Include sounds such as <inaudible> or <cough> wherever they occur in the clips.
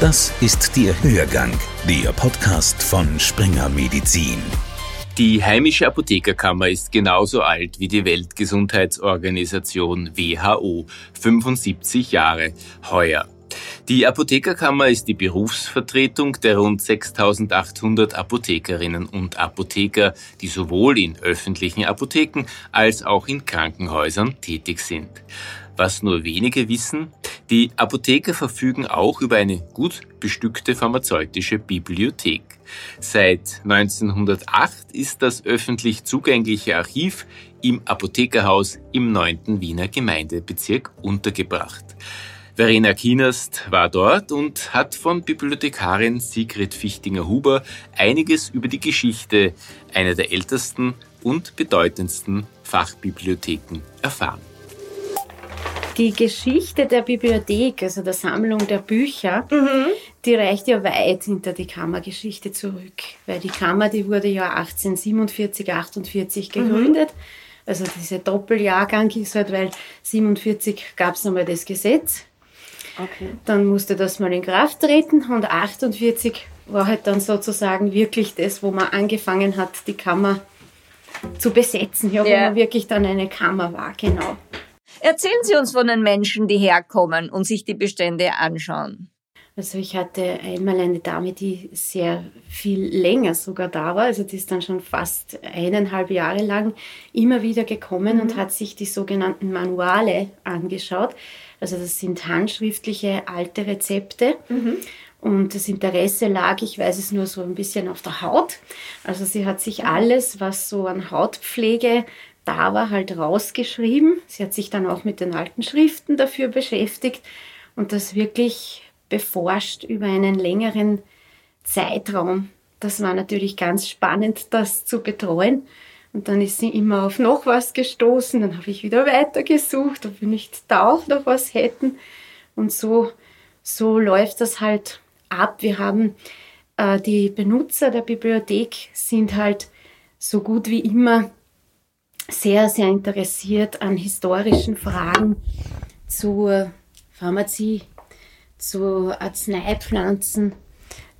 Das ist der Hörgang, der Podcast von Springer Medizin. Die heimische Apothekerkammer ist genauso alt wie die Weltgesundheitsorganisation WHO, 75 Jahre heuer. Die Apothekerkammer ist die Berufsvertretung der rund 6800 Apothekerinnen und Apotheker, die sowohl in öffentlichen Apotheken als auch in Krankenhäusern tätig sind. Was nur wenige wissen, die Apotheker verfügen auch über eine gut bestückte pharmazeutische Bibliothek. Seit 1908 ist das öffentlich zugängliche Archiv im Apothekerhaus im 9. Wiener Gemeindebezirk untergebracht. Verena Kienerst war dort und hat von Bibliothekarin Sigrid Fichtinger-Huber einiges über die Geschichte einer der ältesten und bedeutendsten Fachbibliotheken erfahren. Die Geschichte der Bibliothek, also der Sammlung der Bücher, mhm. die reicht ja weit hinter die Kammergeschichte zurück, weil die Kammer, die wurde ja 1847, 48 gegründet. Mhm. Also dieser Doppeljahrgang ist halt, weil 47 gab es nochmal das Gesetz. Okay. Dann musste das mal in Kraft treten und 48 war halt dann sozusagen wirklich das, wo man angefangen hat, die Kammer zu besetzen, ja, ja. wo man wirklich dann eine Kammer war, genau. Erzählen Sie uns von den Menschen, die herkommen und sich die Bestände anschauen. Also ich hatte einmal eine Dame, die sehr viel länger sogar da war. Also die ist dann schon fast eineinhalb Jahre lang immer wieder gekommen mhm. und hat sich die sogenannten Manuale angeschaut. Also das sind handschriftliche alte Rezepte. Mhm. Und das Interesse lag, ich weiß es nur so ein bisschen auf der Haut. Also sie hat sich mhm. alles, was so an Hautpflege da war, halt rausgeschrieben. Sie hat sich dann auch mit den alten Schriften dafür beschäftigt und das wirklich beforscht über einen längeren Zeitraum. Das war natürlich ganz spannend, das zu betreuen. Und dann ist sie immer auf noch was gestoßen. Dann habe ich wieder weitergesucht, ob wir nicht da auch noch was hätten. Und so, so läuft das halt ab. Wir haben äh, die Benutzer der Bibliothek sind halt so gut wie immer sehr, sehr interessiert an historischen Fragen zur Pharmazie, zu Arzneipflanzen,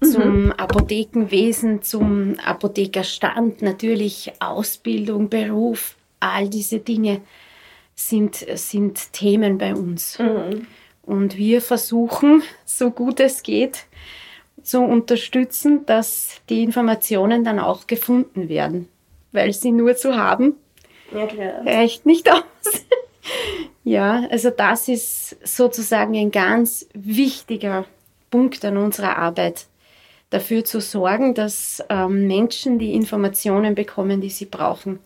mhm. zum Apothekenwesen, zum Apothekerstand, natürlich Ausbildung, Beruf, all diese Dinge sind, sind Themen bei uns. Mhm. Und wir versuchen, so gut es geht, zu unterstützen, dass die Informationen dann auch gefunden werden. Weil sie nur zu haben ja, klar. reicht nicht aus. <laughs> ja, also das ist sozusagen ein ganz wichtiger Punkt an unserer Arbeit, dafür zu sorgen, dass ähm, Menschen die Informationen bekommen, die sie brauchen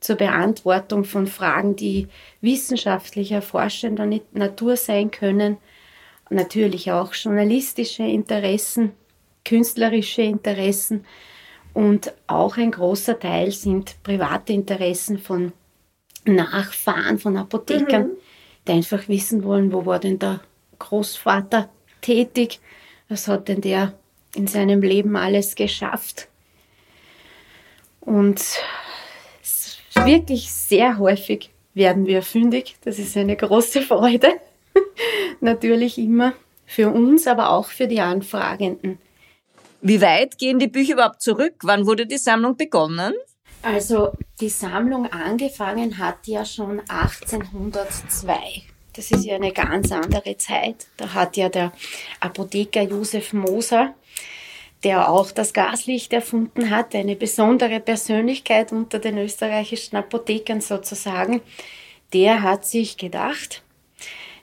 zur Beantwortung von Fragen, die wissenschaftlich erforschender Natur sein können, natürlich auch journalistische Interessen, künstlerische Interessen. Und auch ein großer Teil sind private Interessen von Nachfahren von Apothekern, mhm. die einfach wissen wollen, wo war denn der Großvater tätig, was hat denn der in seinem Leben alles geschafft. Und wirklich sehr häufig werden wir fündig. Das ist eine große Freude. <laughs> Natürlich immer für uns, aber auch für die Anfragenden. Wie weit gehen die Bücher überhaupt zurück? Wann wurde die Sammlung begonnen? Also die Sammlung angefangen hat ja schon 1802. Das ist ja eine ganz andere Zeit. Da hat ja der Apotheker Josef Moser, der auch das Gaslicht erfunden hat, eine besondere Persönlichkeit unter den österreichischen Apothekern sozusagen, der hat sich gedacht,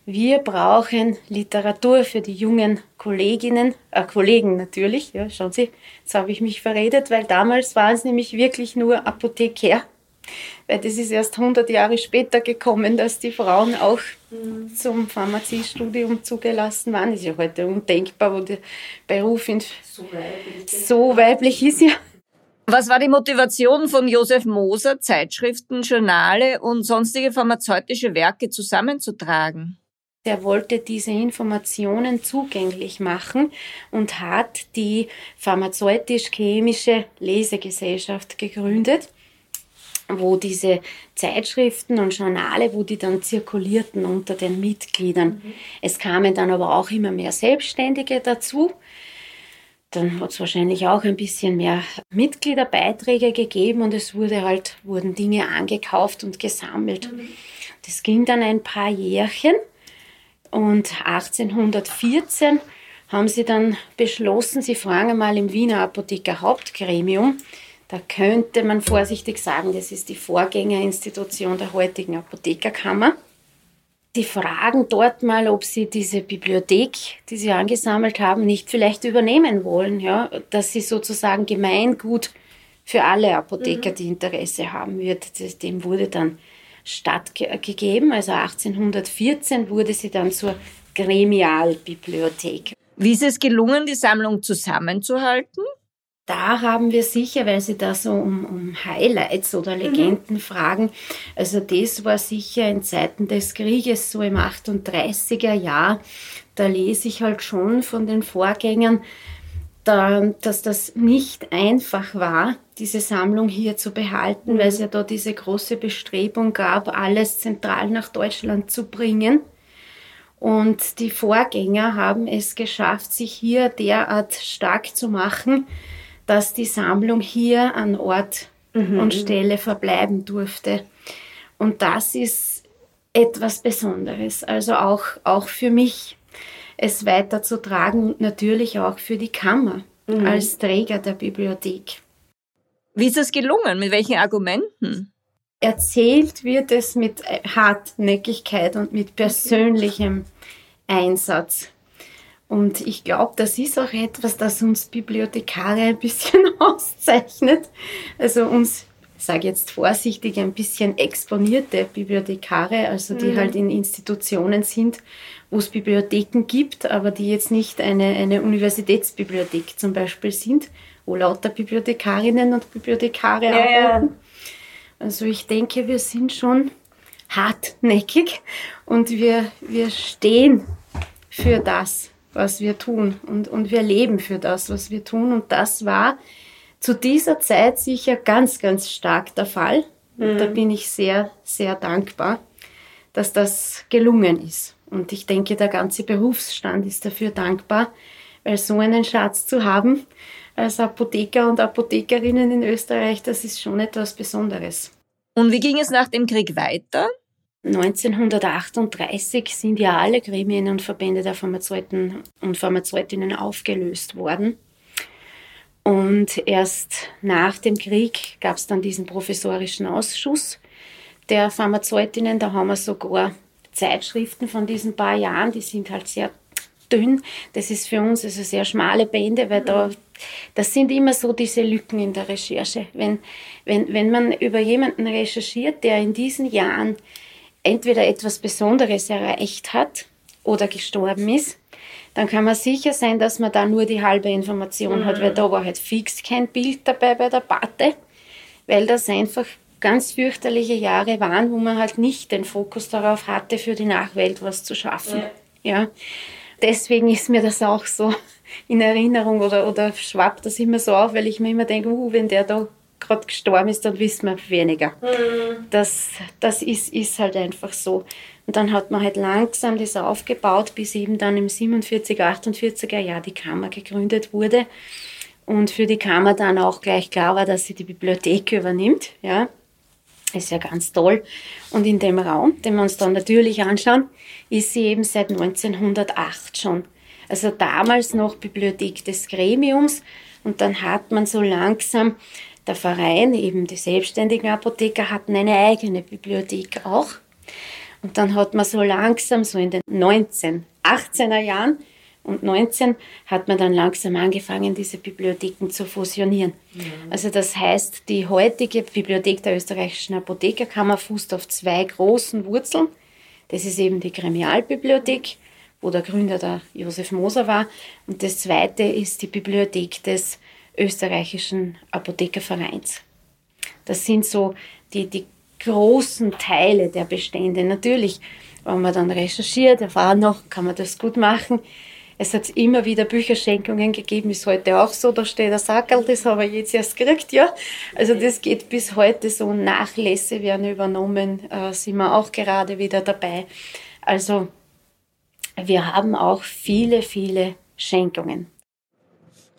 wir brauchen Literatur für die jungen Kolleginnen, äh, Kollegen natürlich. Ja, schauen Sie, jetzt habe ich mich verredet, weil damals waren es nämlich wirklich nur Apotheker. Weil das ist erst 100 Jahre später gekommen, dass die Frauen auch mhm. zum Pharmaziestudium zugelassen waren. Das ist ja heute undenkbar, wo der Beruf so weiblich, so weiblich ist. Ja. Was war die Motivation von Josef Moser, Zeitschriften, Journale und sonstige pharmazeutische Werke zusammenzutragen? Der wollte diese Informationen zugänglich machen und hat die pharmazeutisch-chemische Lesegesellschaft gegründet. Wo diese Zeitschriften und Journale, wo die dann zirkulierten unter den Mitgliedern. Mhm. Es kamen dann aber auch immer mehr Selbstständige dazu. Dann hat es wahrscheinlich auch ein bisschen mehr Mitgliederbeiträge gegeben und es wurde halt, wurden Dinge angekauft und gesammelt. Mhm. Das ging dann ein paar Jährchen und 1814 haben sie dann beschlossen, sie fragen einmal im Wiener Apotheker Hauptgremium, da könnte man vorsichtig sagen, das ist die Vorgängerinstitution der heutigen Apothekerkammer. Die fragen dort mal, ob sie diese Bibliothek, die sie angesammelt haben, nicht vielleicht übernehmen wollen, ja, dass sie sozusagen Gemeingut für alle Apotheker, mhm. die Interesse haben wird. Dem wurde dann stattgegeben. Also 1814 wurde sie dann zur Gremialbibliothek. Wie ist es gelungen, die Sammlung zusammenzuhalten? Da haben wir sicher, weil Sie da so um, um Highlights oder mhm. Legenden mhm. fragen, also das war sicher in Zeiten des Krieges, so im 38er Jahr, da lese ich halt schon von den Vorgängern, da, dass das nicht einfach war, diese Sammlung hier zu behalten, mhm. weil es ja da diese große Bestrebung gab, alles zentral nach Deutschland zu bringen. Und die Vorgänger haben es geschafft, sich hier derart stark zu machen, dass die Sammlung hier an Ort mhm. und Stelle verbleiben durfte. Und das ist etwas Besonderes, also auch, auch für mich, es weiterzutragen und natürlich auch für die Kammer mhm. als Träger der Bibliothek. Wie ist es gelungen? Mit welchen Argumenten? Erzählt wird es mit Hartnäckigkeit und mit persönlichem Einsatz. Und ich glaube, das ist auch etwas, das uns Bibliothekare ein bisschen <laughs> auszeichnet. Also uns, ich sage jetzt vorsichtig, ein bisschen exponierte Bibliothekare, also die mhm. halt in Institutionen sind, wo es Bibliotheken gibt, aber die jetzt nicht eine, eine Universitätsbibliothek zum Beispiel sind, wo lauter Bibliothekarinnen und Bibliothekare ja, arbeiten. Ja. Also ich denke, wir sind schon hartnäckig und wir, wir stehen für das, was wir tun. Und, und wir leben für das, was wir tun. Und das war zu dieser Zeit sicher ganz, ganz stark der Fall. Mhm. Da bin ich sehr, sehr dankbar, dass das gelungen ist. Und ich denke, der ganze Berufsstand ist dafür dankbar, weil so einen Schatz zu haben als Apotheker und Apothekerinnen in Österreich, das ist schon etwas Besonderes. Und wie ging es nach dem Krieg weiter? 1938 sind ja alle Gremien und Verbände der Pharmazeuten und Pharmazeutinnen aufgelöst worden. Und erst nach dem Krieg gab es dann diesen professorischen Ausschuss der Pharmazeutinnen. Da haben wir sogar Zeitschriften von diesen paar Jahren, die sind halt sehr dünn. Das ist für uns also sehr schmale Bände, weil da, das sind immer so diese Lücken in der Recherche. Wenn, wenn, wenn man über jemanden recherchiert, der in diesen Jahren entweder etwas Besonderes erreicht hat oder gestorben ist, dann kann man sicher sein, dass man da nur die halbe Information mhm. hat, weil da war halt fix kein Bild dabei bei der Pate, weil das einfach ganz fürchterliche Jahre waren, wo man halt nicht den Fokus darauf hatte, für die Nachwelt was zu schaffen. Ja. ja. Deswegen ist mir das auch so in Erinnerung oder, oder schwappt das immer so auf, weil ich mir immer denke, uh, wenn der da gerade gestorben ist, dann wissen wir weniger. Mhm. Das, das ist, ist halt einfach so. Und dann hat man halt langsam das aufgebaut, bis eben dann im 47, 48er Jahr die Kammer gegründet wurde. Und für die Kammer dann auch gleich klar war, dass sie die Bibliothek übernimmt. Ja, ist ja ganz toll. Und in dem Raum, den wir uns dann natürlich anschauen, ist sie eben seit 1908 schon. Also damals noch Bibliothek des Gremiums. Und dann hat man so langsam der Verein, eben die selbstständigen Apotheker, hatten eine eigene Bibliothek auch. Und dann hat man so langsam, so in den 19, 18er Jahren und 19 hat man dann langsam angefangen, diese Bibliotheken zu fusionieren. Mhm. Also das heißt, die heutige Bibliothek der österreichischen Apothekerkammer fußt auf zwei großen Wurzeln. Das ist eben die Gremialbibliothek, wo der Gründer der Josef Moser war. Und das zweite ist die Bibliothek des österreichischen Apothekervereins. Das sind so die, die großen Teile der Bestände. Natürlich, wenn man dann recherchiert, erfahren noch, kann man das gut machen. Es hat immer wieder Bücherschenkungen gegeben, ist heute auch so, da steht der Sackerl, das habe ich jetzt erst gekriegt, ja. Also das geht bis heute so, Nachlässe werden übernommen, äh, sind wir auch gerade wieder dabei. Also wir haben auch viele, viele Schenkungen.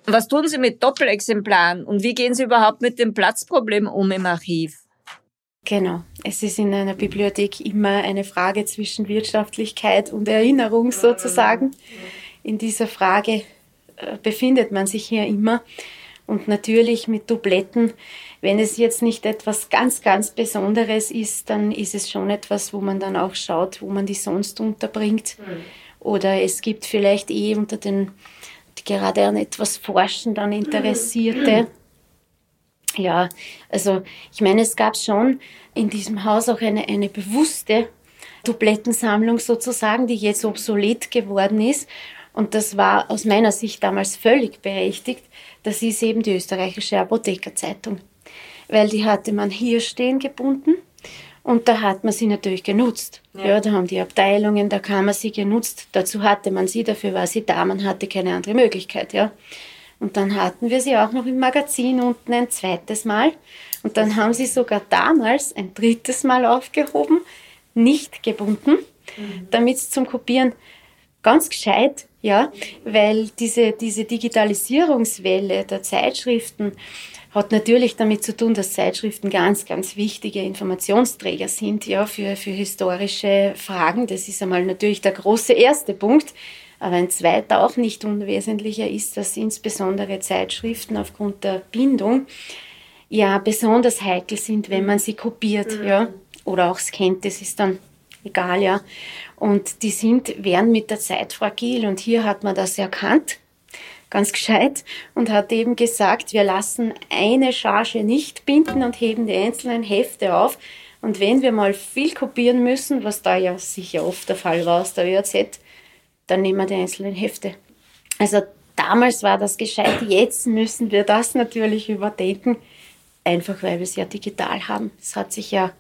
Was tun Sie mit Doppelexemplaren und wie gehen Sie überhaupt mit dem Platzproblem um im Archiv? Genau. Es ist in einer Bibliothek immer eine Frage zwischen Wirtschaftlichkeit und Erinnerung sozusagen. In dieser Frage äh, befindet man sich hier immer. Und natürlich mit Dubletten, wenn es jetzt nicht etwas ganz, ganz Besonderes ist, dann ist es schon etwas, wo man dann auch schaut, wo man die sonst unterbringt. Oder es gibt vielleicht eh unter den gerade an etwas forschen dann Interessierte. Ja, also ich meine, es gab schon in diesem Haus auch eine, eine bewusste Dublettensammlung sozusagen, die jetzt obsolet geworden ist. Und das war aus meiner Sicht damals völlig berechtigt. Das ist eben die österreichische Apothekerzeitung. Weil die hatte man hier stehen gebunden und da hat man sie natürlich genutzt. Ja. ja. da haben die Abteilungen, da kann man sie genutzt. Dazu hatte man sie, dafür war sie da, man hatte keine andere Möglichkeit, ja. Und dann hatten wir sie auch noch im Magazin unten ein zweites Mal. Und dann haben sie sogar damals ein drittes Mal aufgehoben, nicht gebunden, mhm. damit es zum Kopieren ganz gescheit, ja, weil diese, diese Digitalisierungswelle der Zeitschriften hat natürlich damit zu tun, dass Zeitschriften ganz, ganz wichtige Informationsträger sind, ja, für, für historische Fragen. Das ist einmal natürlich der große erste Punkt. Aber ein zweiter, auch nicht unwesentlicher, ist, dass insbesondere Zeitschriften aufgrund der Bindung ja besonders heikel sind, wenn man sie kopiert, mhm. ja, oder auch scannt. Das ist dann egal, ja. Und die sind, werden mit der Zeit fragil. Und hier hat man das erkannt ganz gescheit und hat eben gesagt, wir lassen eine Charge nicht binden und heben die einzelnen Hefte auf. Und wenn wir mal viel kopieren müssen, was da ja sicher oft der Fall war aus der ÖAZ, dann nehmen wir die einzelnen Hefte. Also damals war das gescheit, jetzt müssen wir das natürlich überdenken, einfach weil wir es ja digital haben. Es hat sich ja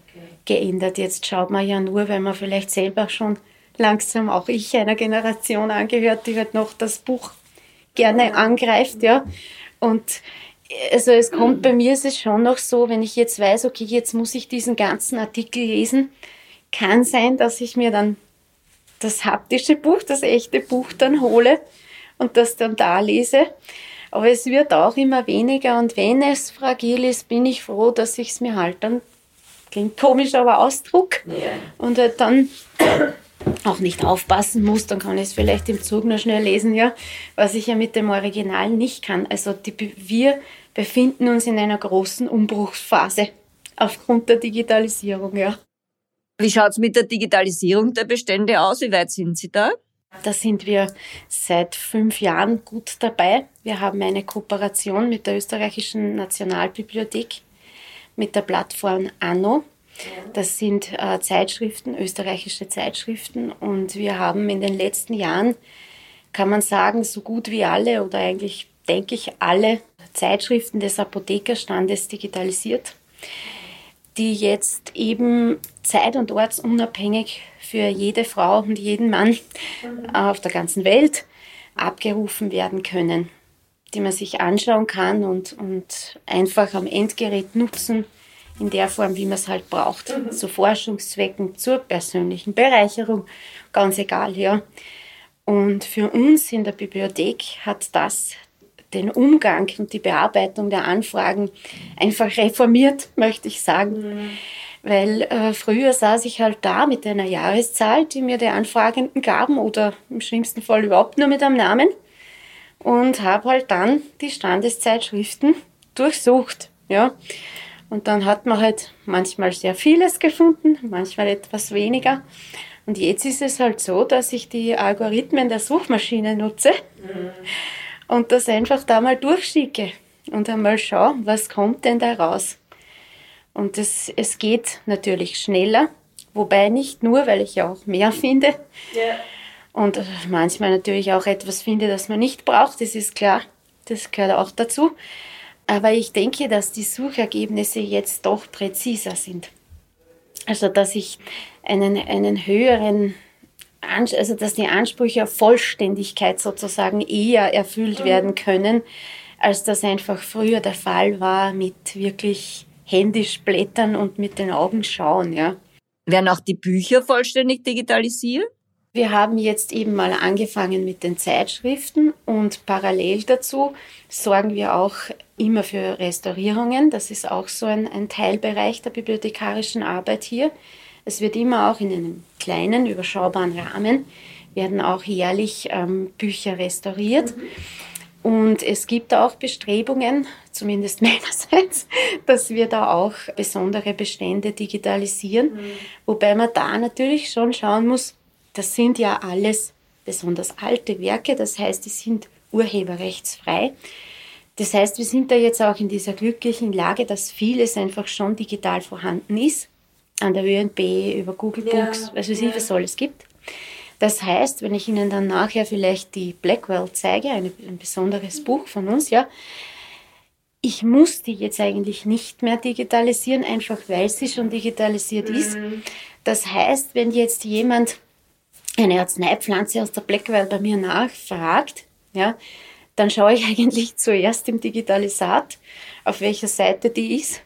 geändert. Jetzt schaut man ja nur, weil man vielleicht selber schon langsam auch ich einer Generation angehört, die halt noch das Buch gerne angreift, ja. Und also es kommt bei mir ist es schon noch so, wenn ich jetzt weiß, okay, jetzt muss ich diesen ganzen Artikel lesen, kann sein, dass ich mir dann das haptische Buch, das echte Buch dann hole und das dann da lese. Aber es wird auch immer weniger und wenn es fragil ist, bin ich froh, dass ich es mir halt dann, klingt komisch, aber ausdruck ja. und halt dann auch nicht aufpassen muss, dann kann ich es vielleicht im Zug nur schnell lesen, ja, was ich ja mit dem Original nicht kann. Also die, wir befinden uns in einer großen Umbruchsphase aufgrund der Digitalisierung, ja. Wie schaut es mit der Digitalisierung der Bestände aus? Wie weit sind Sie da? Da sind wir seit fünf Jahren gut dabei. Wir haben eine Kooperation mit der österreichischen Nationalbibliothek, mit der Plattform Anno. Das sind äh, Zeitschriften, österreichische Zeitschriften. Und wir haben in den letzten Jahren, kann man sagen, so gut wie alle oder eigentlich denke ich alle Zeitschriften des Apothekerstandes digitalisiert, die jetzt eben zeit- und ortsunabhängig für jede Frau und jeden Mann äh, auf der ganzen Welt abgerufen werden können, die man sich anschauen kann und, und einfach am Endgerät nutzen in der Form, wie man es halt braucht. Mhm. Zu Forschungszwecken, zur persönlichen Bereicherung, ganz egal, ja. Und für uns in der Bibliothek hat das den Umgang und die Bearbeitung der Anfragen einfach reformiert, möchte ich sagen. Mhm. Weil äh, früher saß ich halt da mit einer Jahreszahl, die mir die Anfragenden gaben oder im schlimmsten Fall überhaupt nur mit einem Namen und habe halt dann die Standeszeitschriften durchsucht. Ja. Und dann hat man halt manchmal sehr vieles gefunden, manchmal etwas weniger. Und jetzt ist es halt so, dass ich die Algorithmen der Suchmaschine nutze mhm. und das einfach da mal durchschicke und einmal schaue, was kommt denn da raus. Und das, es geht natürlich schneller, wobei nicht nur, weil ich ja auch mehr finde. Ja. Und manchmal natürlich auch etwas finde, das man nicht braucht, das ist klar. Das gehört auch dazu. Aber ich denke, dass die Suchergebnisse jetzt doch präziser sind. Also, dass ich einen, einen höheren also dass die Ansprüche auf Vollständigkeit sozusagen eher erfüllt mhm. werden können, als das einfach früher der Fall war mit wirklich händisch blättern und mit den Augen schauen, ja. Werden auch die Bücher vollständig digitalisiert? Wir haben jetzt eben mal angefangen mit den Zeitschriften und parallel dazu sorgen wir auch immer für Restaurierungen. Das ist auch so ein, ein Teilbereich der bibliothekarischen Arbeit hier. Es wird immer auch in einem kleinen, überschaubaren Rahmen, werden auch jährlich ähm, Bücher restauriert. Mhm. Und es gibt auch Bestrebungen, zumindest <laughs> meinerseits, dass wir da auch besondere Bestände digitalisieren. Mhm. Wobei man da natürlich schon schauen muss, das sind ja alles besonders alte Werke, das heißt, die sind urheberrechtsfrei. Das heißt, wir sind da jetzt auch in dieser glücklichen Lage, dass vieles einfach schon digital vorhanden ist. An der ÖNB, über Google Books, ja, also ja. was alles gibt. Das heißt, wenn ich Ihnen dann nachher vielleicht die Blackwell zeige, ein, ein besonderes Buch von uns, ja, ich muss die jetzt eigentlich nicht mehr digitalisieren, einfach weil sie schon digitalisiert mhm. ist. Das heißt, wenn jetzt jemand eine Arzneipflanze aus der Blackwell bei mir nachfragt, ja, dann schaue ich <laughs> eigentlich zuerst im Digitalisat, auf welcher Seite die ist,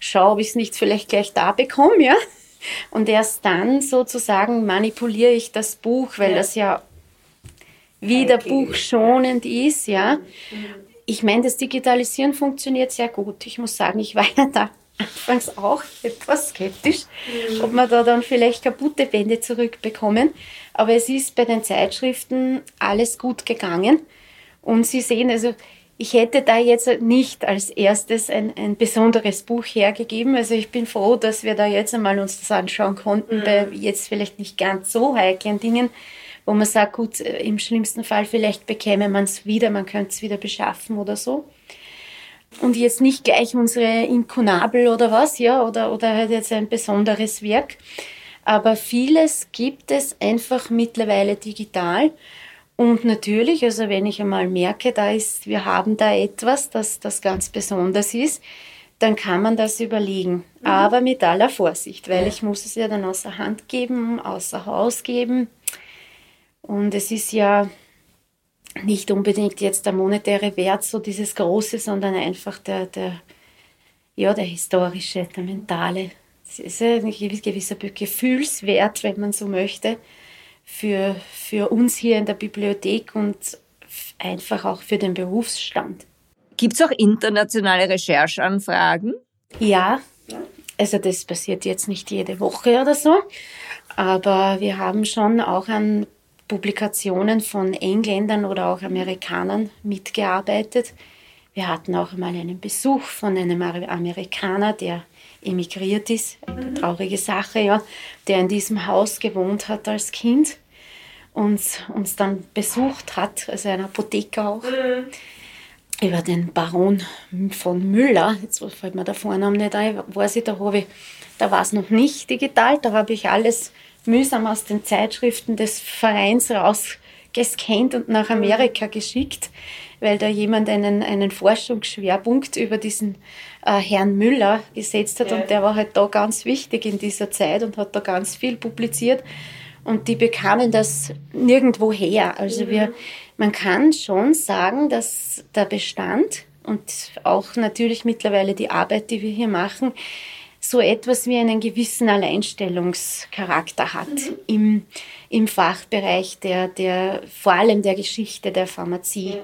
schaue, ob ich es nicht vielleicht gleich da bekomme, ja. Und erst dann sozusagen manipuliere ich das Buch, weil ja. das ja wieder okay. buchschonend ist, ja. Ich meine, das Digitalisieren funktioniert sehr gut. Ich muss sagen, ich war ja da anfangs auch etwas skeptisch, mhm. ob wir da dann vielleicht kaputte Bände zurückbekommen. Aber es ist bei den Zeitschriften alles gut gegangen. Und Sie sehen, also ich hätte da jetzt nicht als erstes ein, ein besonderes Buch hergegeben. Also ich bin froh, dass wir da jetzt einmal uns das anschauen konnten, mhm. bei jetzt vielleicht nicht ganz so heiklen Dingen, wo man sagt, gut, im schlimmsten Fall vielleicht bekäme man es wieder, man könnte es wieder beschaffen oder so und jetzt nicht gleich unsere Inkunabel oder was, ja, oder, oder halt jetzt ein besonderes Werk. Aber vieles gibt es einfach mittlerweile digital. Und natürlich, also wenn ich einmal merke, da ist, wir haben da etwas, das, das ganz besonders ist, dann kann man das überlegen. Mhm. Aber mit aller Vorsicht, weil ja. ich muss es ja dann außer Hand geben, außer Haus geben. Und es ist ja, nicht unbedingt jetzt der monetäre Wert, so dieses Große, sondern einfach der, der, ja, der historische, der mentale. Es ist ein gewisser Gefühlswert, wenn man so möchte, für, für uns hier in der Bibliothek und einfach auch für den Berufsstand. Gibt es auch internationale Rechercheanfragen? Ja, also das passiert jetzt nicht jede Woche oder so, aber wir haben schon auch an Publikationen von Engländern oder auch Amerikanern mitgearbeitet. Wir hatten auch mal einen Besuch von einem Amerikaner, der emigriert ist, eine traurige Sache, ja, der in diesem Haus gewohnt hat als Kind und uns dann besucht hat, also ein Apotheker auch, mhm. über den Baron von Müller, jetzt fällt mir der Vorname nicht ein, weiß ich, da, habe ich, da war es noch nicht digital, da habe ich alles mühsam aus den Zeitschriften des Vereins rausgescannt und nach Amerika geschickt, weil da jemand einen, einen Forschungsschwerpunkt über diesen äh, Herrn Müller gesetzt hat ja. und der war halt da ganz wichtig in dieser Zeit und hat da ganz viel publiziert und die bekamen das nirgendwo her. Also mhm. wir, man kann schon sagen, dass der Bestand und auch natürlich mittlerweile die Arbeit, die wir hier machen, so etwas wie einen gewissen Alleinstellungscharakter hat mhm. im, im Fachbereich der, der, vor allem der Geschichte der Pharmazie ja.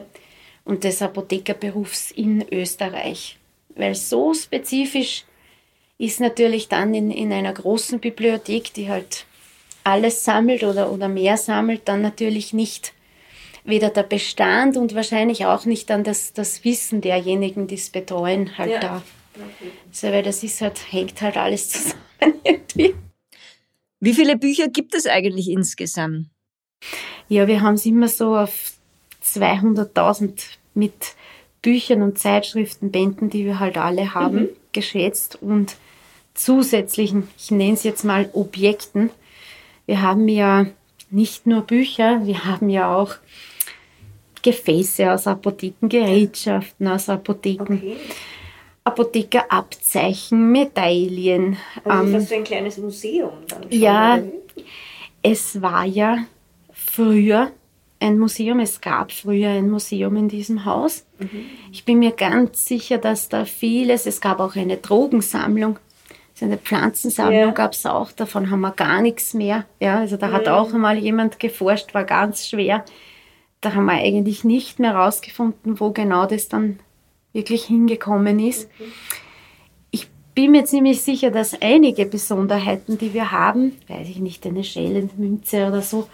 und des Apothekerberufs in Österreich. Weil so spezifisch ist natürlich dann in, in einer großen Bibliothek, die halt alles sammelt oder, oder mehr sammelt, dann natürlich nicht weder der Bestand und wahrscheinlich auch nicht dann das, das Wissen derjenigen, die es betreuen, halt ja. da. So, weil das ist halt, hängt halt alles zusammen <laughs> irgendwie. Wie viele Bücher gibt es eigentlich insgesamt? Ja, wir haben es immer so auf 200.000 mit Büchern und Zeitschriften, Bänden, die wir halt alle haben, mhm. geschätzt und zusätzlichen, ich nenne es jetzt mal Objekten. Wir haben ja nicht nur Bücher, wir haben ja auch Gefäße aus Apotheken, Gerätschaften aus Apotheken. Okay. Apothekerabzeichen, Medaillen. Also ähm, ist das so ein kleines Museum dann? Ja, es war ja früher ein Museum, es gab früher ein Museum in diesem Haus. Mhm. Ich bin mir ganz sicher, dass da vieles, es gab auch eine Drogensammlung, so eine Pflanzensammlung ja. gab es auch, davon haben wir gar nichts mehr. Ja, also da hat auch einmal jemand geforscht, war ganz schwer. Da haben wir eigentlich nicht mehr herausgefunden, wo genau das dann wirklich hingekommen ist. Ich bin mir ziemlich sicher, dass einige Besonderheiten, die wir haben, weiß ich nicht, eine Schellenmünze oder so,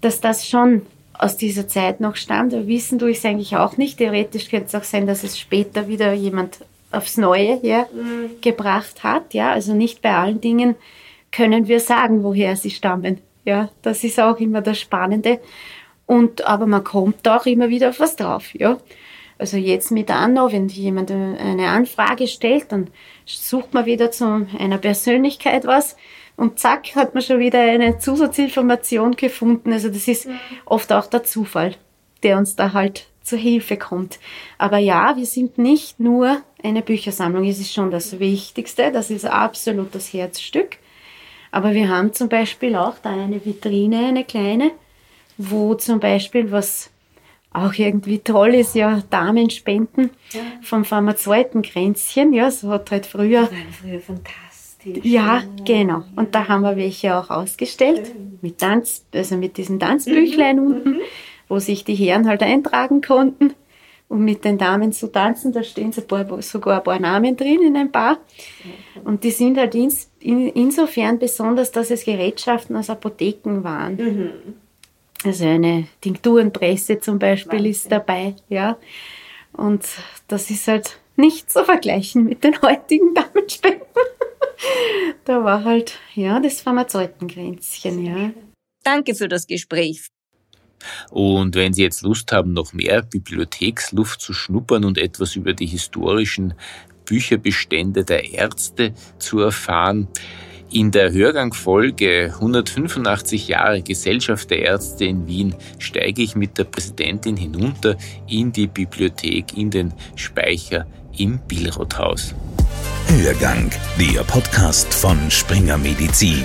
dass das schon aus dieser Zeit noch stammt. Aber wissen tue ich es eigentlich auch nicht. Theoretisch könnte es auch sein, dass es später wieder jemand aufs Neue ja, mhm. gebracht hat. Ja, also nicht bei allen Dingen können wir sagen, woher sie stammen. Ja, das ist auch immer das Spannende. Und, aber man kommt auch immer wieder auf was drauf. Ja. Also jetzt mit Anno, wenn jemand eine Anfrage stellt, dann sucht man wieder zu einer Persönlichkeit was und zack, hat man schon wieder eine Zusatzinformation gefunden. Also das ist oft auch der Zufall, der uns da halt zur Hilfe kommt. Aber ja, wir sind nicht nur eine Büchersammlung. Es ist schon das Wichtigste, das ist absolut das Herzstück. Aber wir haben zum Beispiel auch da eine Vitrine, eine kleine, wo zum Beispiel was auch irgendwie toll ist, ja, Damenspenden ja. vom Pharmazeutenkränzchen. Ja, so hat halt früher. Das früher fantastisch ja, genau. Und da haben wir welche auch ausgestellt mit Tanz, also mit diesen Tanzbüchlein mhm. unten, mhm. wo sich die Herren halt eintragen konnten, um mit den Damen zu tanzen. Da stehen so ein paar, sogar ein paar Namen drin in ein paar. Und die sind halt ins, in, insofern besonders, dass es Gerätschaften aus Apotheken waren. Mhm. Also eine Tinkturenpresse zum Beispiel Wahnsinn. ist dabei, ja. Und das ist halt nicht zu vergleichen mit den heutigen Damenspenden. <laughs> da war halt, ja, das Pharmazeutengrenzchen, ja. Danke für das Gespräch. Und wenn Sie jetzt Lust haben, noch mehr Bibliotheksluft zu schnuppern und etwas über die historischen Bücherbestände der Ärzte zu erfahren, in der Hörgangfolge 185 Jahre Gesellschaft der Ärzte in Wien steige ich mit der Präsidentin hinunter in die Bibliothek, in den Speicher im Billrothhaus. Hörgang, der Podcast von Springer Medizin.